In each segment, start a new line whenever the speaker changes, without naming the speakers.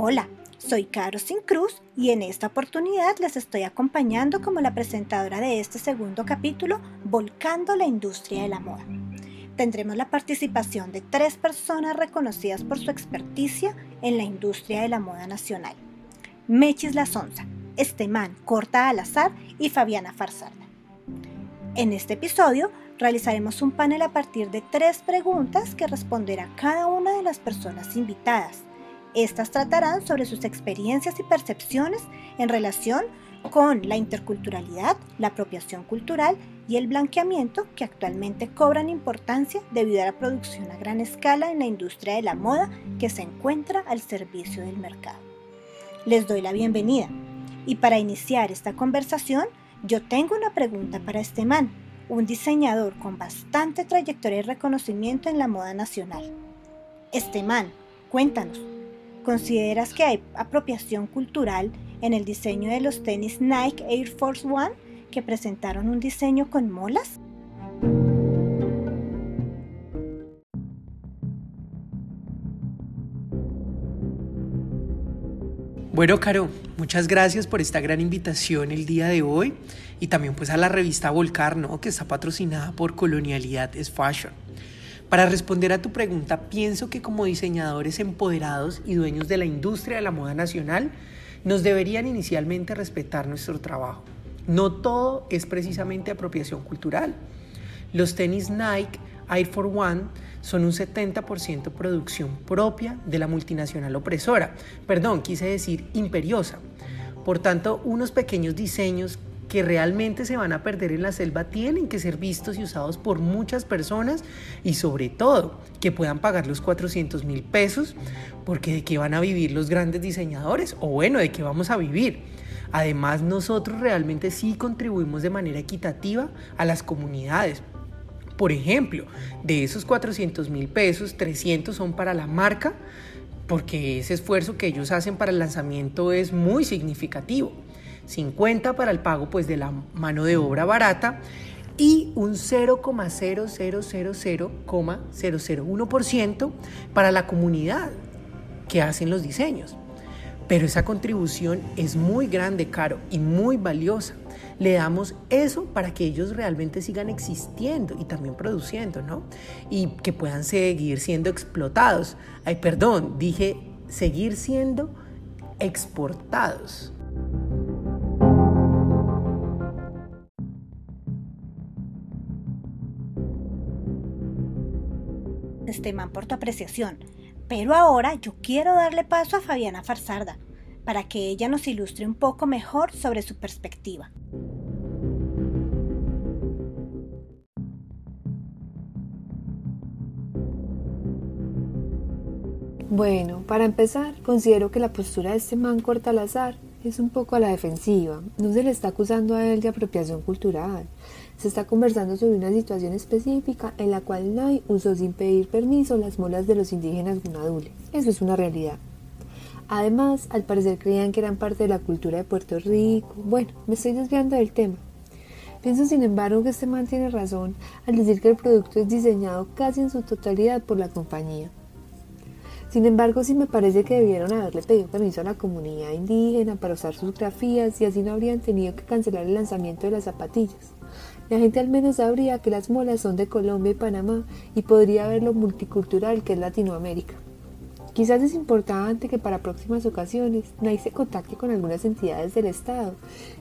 Hola, soy Caro Sin Cruz y en esta oportunidad les estoy acompañando como la presentadora de este segundo capítulo, Volcando la Industria de la Moda. Tendremos la participación de tres personas reconocidas por su experticia en la industria de la moda nacional. Mechis La Sonza, Estemán Corta al Azar y Fabiana Farsarda. En este episodio realizaremos un panel a partir de tres preguntas que responderá cada una de las personas invitadas. Estas tratarán sobre sus experiencias y percepciones en relación con la interculturalidad, la apropiación cultural y el blanqueamiento que actualmente cobran importancia debido a la producción a gran escala en la industria de la moda que se encuentra al servicio del mercado. Les doy la bienvenida y para iniciar esta conversación yo tengo una pregunta para este man un diseñador con bastante trayectoria y reconocimiento en la moda nacional. Este man, cuéntanos, ¿consideras que hay apropiación cultural en el diseño de los tenis Nike Air Force One que presentaron un diseño con molas?
Bueno, Caro, muchas gracias por esta gran invitación el día de hoy y también pues a la revista Volcar, ¿no? que está patrocinada por Colonialidad es Fashion. Para responder a tu pregunta, pienso que como diseñadores empoderados y dueños de la industria de la moda nacional, nos deberían inicialmente respetar nuestro trabajo. No todo es precisamente apropiación cultural. Los tenis Nike Air for One son un 70% producción propia de la multinacional opresora, perdón, quise decir imperiosa. Por tanto, unos pequeños diseños que realmente se van a perder en la selva tienen que ser vistos y usados por muchas personas y sobre todo que puedan pagar los 400 mil pesos porque de qué van a vivir los grandes diseñadores o bueno, de qué vamos a vivir. Además, nosotros realmente sí contribuimos de manera equitativa a las comunidades por ejemplo, de esos 400 mil pesos, 300 son para la marca, porque ese esfuerzo que ellos hacen para el lanzamiento es muy significativo. 50 para el pago pues de la mano de obra barata y un 0,0000,001% para la comunidad que hacen los diseños. Pero esa contribución es muy grande, caro y muy valiosa le damos eso para que ellos realmente sigan existiendo y también produciendo, ¿no? Y que puedan seguir siendo explotados. Ay, perdón, dije seguir siendo exportados.
Por tu apreciación. Pero ahora yo quiero darle paso a Fabiana Farsarda para que ella nos ilustre un poco mejor sobre su perspectiva.
Bueno, para empezar, considero que la postura de este man corta al azar es un poco a la defensiva. No se le está acusando a él de apropiación cultural. Se está conversando sobre una situación específica en la cual Nai usó sin pedir permiso las molas de los indígenas gunadules. Eso es una realidad. Además, al parecer creían que eran parte de la cultura de Puerto Rico. Bueno, me estoy desviando del tema. Pienso sin embargo que este man tiene razón al decir que el producto es diseñado casi en su totalidad por la compañía. Sin embargo, sí me parece que debieron haberle pedido permiso a la comunidad indígena para usar sus grafías y así no habrían tenido que cancelar el lanzamiento de las zapatillas. La gente al menos sabría que las molas son de Colombia y Panamá y podría ver lo multicultural que es Latinoamérica. Quizás es importante que para próximas ocasiones NAI se contacte con algunas entidades del Estado,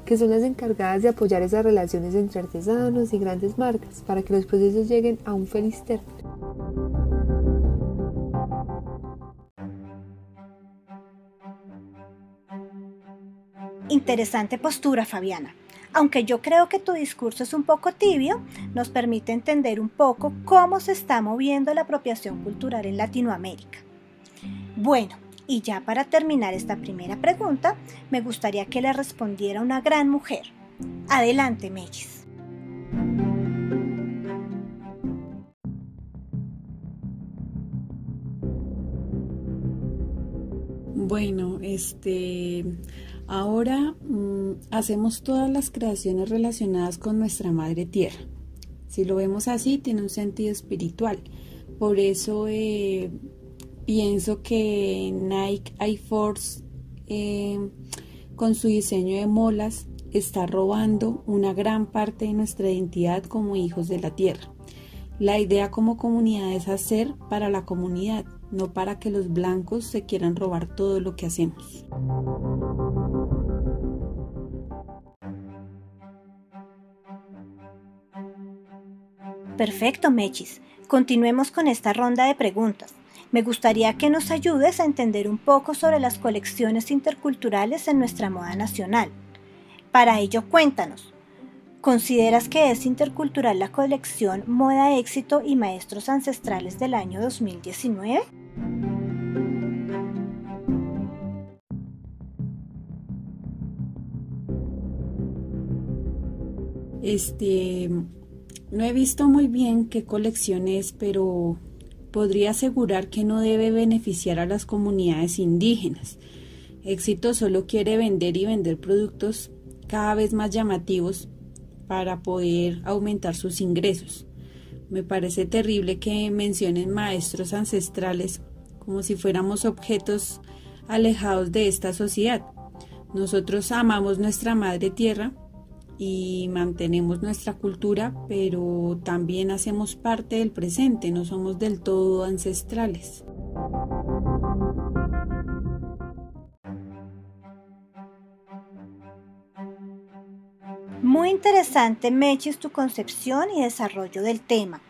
que son las encargadas de apoyar esas relaciones entre artesanos y grandes marcas para que los procesos lleguen a un feliz término.
Interesante postura, Fabiana. Aunque yo creo que tu discurso es un poco tibio, nos permite entender un poco cómo se está moviendo la apropiación cultural en Latinoamérica. Bueno, y ya para terminar esta primera pregunta, me gustaría que le respondiera una gran mujer. Adelante, Mellis.
Bueno, este, ahora mm, hacemos todas las creaciones relacionadas con nuestra madre tierra. Si lo vemos así, tiene un sentido espiritual. Por eso eh, pienso que Nike Air Force eh, con su diseño de molas está robando una gran parte de nuestra identidad como hijos de la tierra. La idea como comunidad es hacer para la comunidad, no para que los blancos se quieran robar todo lo que hacemos.
Perfecto, Mechis. Continuemos con esta ronda de preguntas. Me gustaría que nos ayudes a entender un poco sobre las colecciones interculturales en nuestra moda nacional. Para ello, cuéntanos, ¿consideras que es intercultural la colección Moda Éxito y Maestros Ancestrales del año 2019?
Este, no he visto muy bien qué colección es, pero podría asegurar que no debe beneficiar a las comunidades indígenas. Éxito solo quiere vender y vender productos cada vez más llamativos para poder aumentar sus ingresos. Me parece terrible que mencionen maestros ancestrales como si fuéramos objetos alejados de esta sociedad. Nosotros amamos nuestra madre tierra y mantenemos nuestra cultura, pero también hacemos parte del presente, no somos del todo ancestrales.
Muy interesante, Mechis, tu concepción y desarrollo del tema.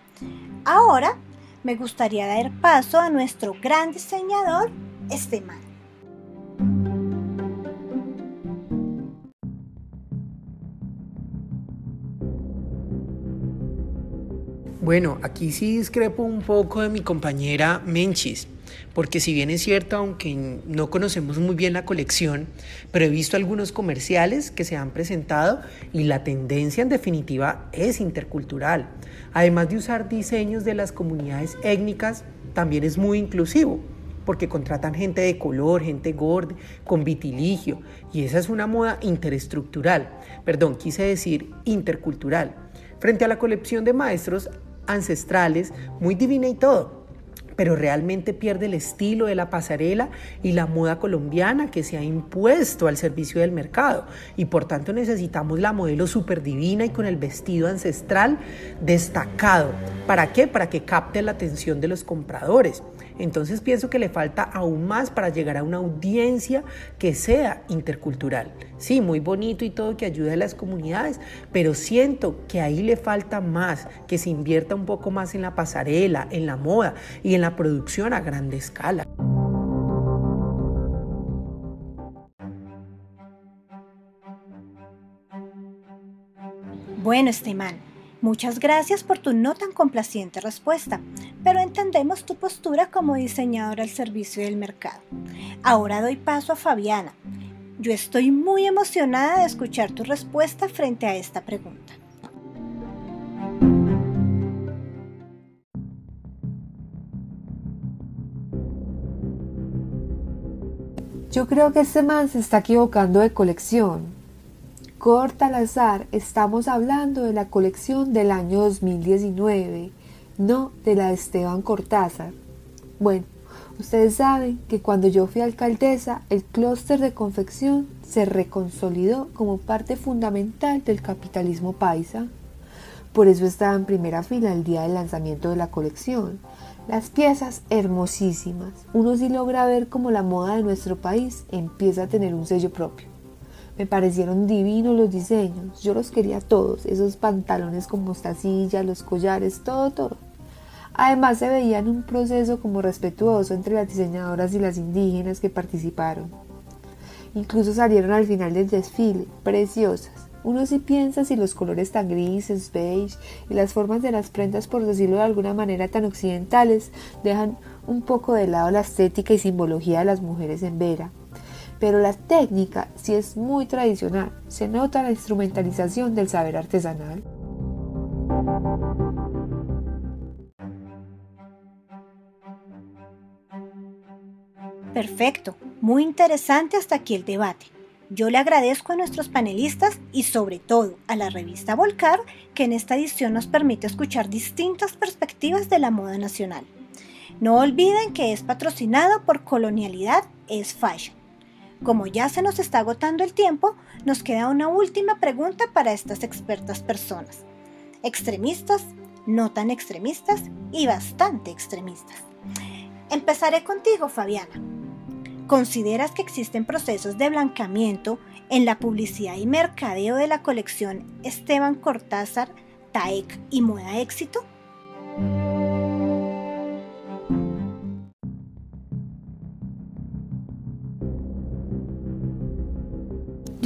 Ahora me gustaría dar paso a nuestro gran diseñador, Esteban.
Bueno, aquí sí discrepo un poco de mi compañera Menchis, porque si bien es cierto, aunque no conocemos muy bien la colección, pero he visto algunos comerciales que se han presentado y la tendencia en definitiva es intercultural. Además de usar diseños de las comunidades étnicas, también es muy inclusivo porque contratan gente de color, gente gorda, con vitiligio, y esa es una moda interestructural, perdón, quise decir intercultural. Frente a la colección de maestros, ancestrales, muy divina y todo, pero realmente pierde el estilo de la pasarela y la moda colombiana que se ha impuesto al servicio del mercado. Y por tanto necesitamos la modelo super divina y con el vestido ancestral destacado. ¿Para qué? Para que capte la atención de los compradores. Entonces pienso que le falta aún más para llegar a una audiencia que sea intercultural. Sí, muy bonito y todo que ayude a las comunidades, pero siento que ahí le falta más, que se invierta un poco más en la pasarela, en la moda y en la producción a grande escala.
Bueno, Esteban, Muchas gracias por tu no tan complaciente respuesta, pero entendemos tu postura como diseñadora al servicio del mercado. Ahora doy paso a Fabiana. Yo estoy muy emocionada de escuchar tu respuesta frente a esta pregunta.
Yo creo que este man se está equivocando de colección. Corta al azar, estamos hablando de la colección del año 2019, no de la de Esteban Cortázar. Bueno, ustedes saben que cuando yo fui alcaldesa, el clúster de confección se reconsolidó como parte fundamental del capitalismo paisa. Por eso estaba en primera fila el día del lanzamiento de la colección. Las piezas hermosísimas. Uno sí logra ver cómo la moda de nuestro país empieza a tener un sello propio. Me parecieron divinos los diseños. Yo los quería todos. Esos pantalones con mostacilla, los collares, todo, todo. Además se veía en un proceso como respetuoso entre las diseñadoras y las indígenas que participaron. Incluso salieron al final del desfile, preciosas. Uno sí piensa si los colores tan grises, beige y las formas de las prendas, por decirlo de alguna manera, tan occidentales, dejan un poco de lado la estética y simbología de las mujeres en Vera pero la técnica sí es muy tradicional. Se nota la instrumentalización del saber artesanal.
Perfecto, muy interesante hasta aquí el debate. Yo le agradezco a nuestros panelistas y sobre todo a la revista Volcar que en esta edición nos permite escuchar distintas perspectivas de la moda nacional. No olviden que es patrocinado por Colonialidad es Fashion. Como ya se nos está agotando el tiempo, nos queda una última pregunta para estas expertas personas. Extremistas, no tan extremistas y bastante extremistas. Empezaré contigo, Fabiana. ¿Consideras que existen procesos de blancamiento en la publicidad y mercadeo de la colección Esteban Cortázar, TAEC y Moda Éxito?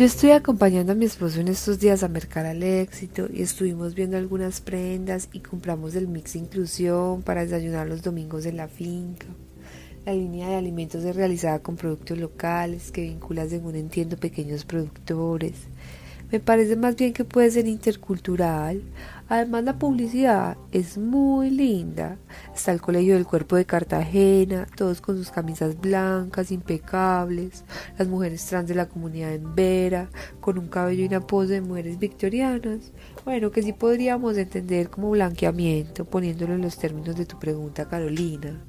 Yo estoy acompañando a mi esposo en estos días a Mercar al Éxito y estuvimos viendo algunas prendas y compramos el mix inclusión para desayunar los domingos en la finca. La línea de alimentos es realizada con productos locales que vincula, según entiendo, pequeños productores. Me parece más bien que puede ser intercultural. Además la publicidad es muy linda. Está el Colegio del Cuerpo de Cartagena, todos con sus camisas blancas, impecables. Las mujeres trans de la comunidad en Vera, con un cabello y una pose de mujeres victorianas. Bueno, que sí podríamos entender como blanqueamiento, poniéndolo en los términos de tu pregunta, Carolina.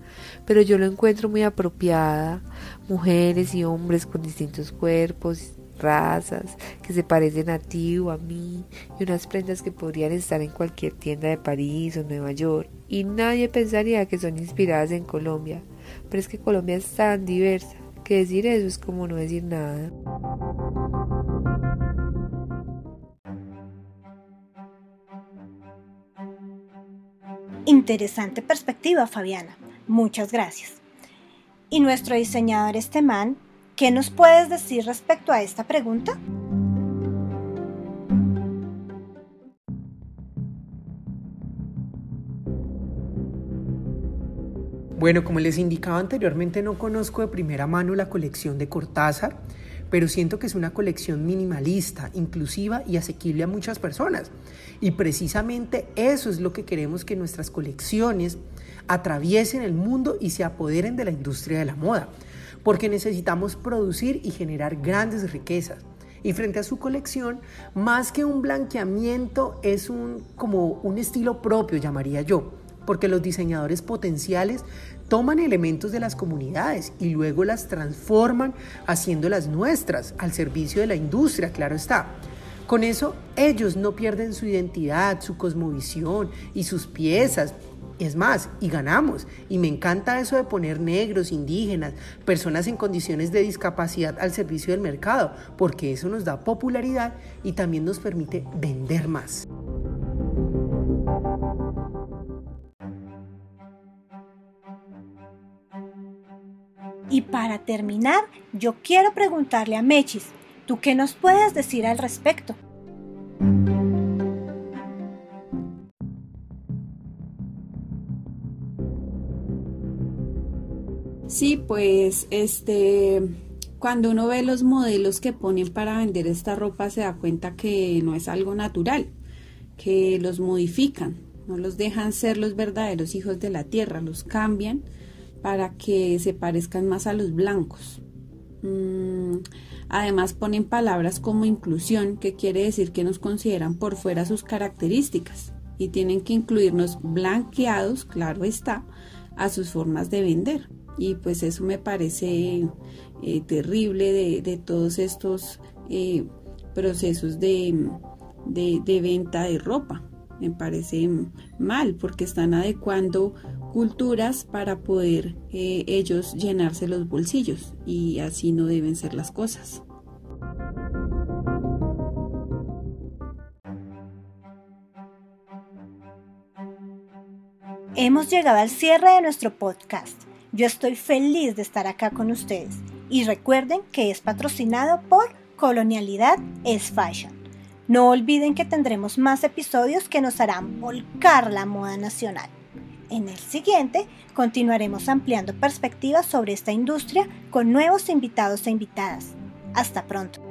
Pero yo lo encuentro muy apropiada. Mujeres y hombres con distintos cuerpos, razas que se parecen a ti o a mí y unas prendas que podrían estar en cualquier tienda de París o Nueva York y nadie pensaría que son inspiradas en Colombia. Pero es que Colombia es tan diversa que decir eso es como no decir nada.
Interesante perspectiva, Fabiana. Muchas gracias. Y nuestro diseñador Esteman ¿Qué nos puedes decir respecto a esta pregunta?
Bueno, como les indicaba anteriormente, no conozco de primera mano la colección de Cortázar, pero siento que es una colección minimalista, inclusiva y asequible a muchas personas. Y precisamente eso es lo que queremos que nuestras colecciones atraviesen el mundo y se apoderen de la industria de la moda porque necesitamos producir y generar grandes riquezas. Y frente a su colección, más que un blanqueamiento, es un, como un estilo propio, llamaría yo, porque los diseñadores potenciales toman elementos de las comunidades y luego las transforman haciéndolas nuestras, al servicio de la industria, claro está. Con eso, ellos no pierden su identidad, su cosmovisión y sus piezas, es más, y ganamos. Y me encanta eso de poner negros, indígenas, personas en condiciones de discapacidad al servicio del mercado, porque eso nos da popularidad y también nos permite vender más.
Y para terminar, yo quiero preguntarle a Mechis, ¿tú qué nos puedes decir al respecto?
Sí, pues este cuando uno ve los modelos que ponen para vender esta ropa se da cuenta que no es algo natural, que los modifican, no los dejan ser los verdaderos hijos de la tierra, los cambian para que se parezcan más a los blancos. Mm, además ponen palabras como inclusión, que quiere decir que nos consideran por fuera sus características y tienen que incluirnos blanqueados, claro está, a sus formas de vender y pues eso me parece eh, terrible de, todos estos eh, procesos de, venta de ropa. Me parece mal porque están adecuando culturas para poder eh, ellos llenarse los bolsillos y así no deben ser las cosas.
Hemos llegado al cierre de nuestro podcast. Yo estoy feliz de estar acá con ustedes y recuerden que es patrocinado por Colonialidad es Fashion. No olviden que tendremos más episodios que nos harán volcar la moda nacional. En el siguiente continuaremos ampliando perspectivas sobre esta industria con nuevos invitados e invitadas. Hasta pronto.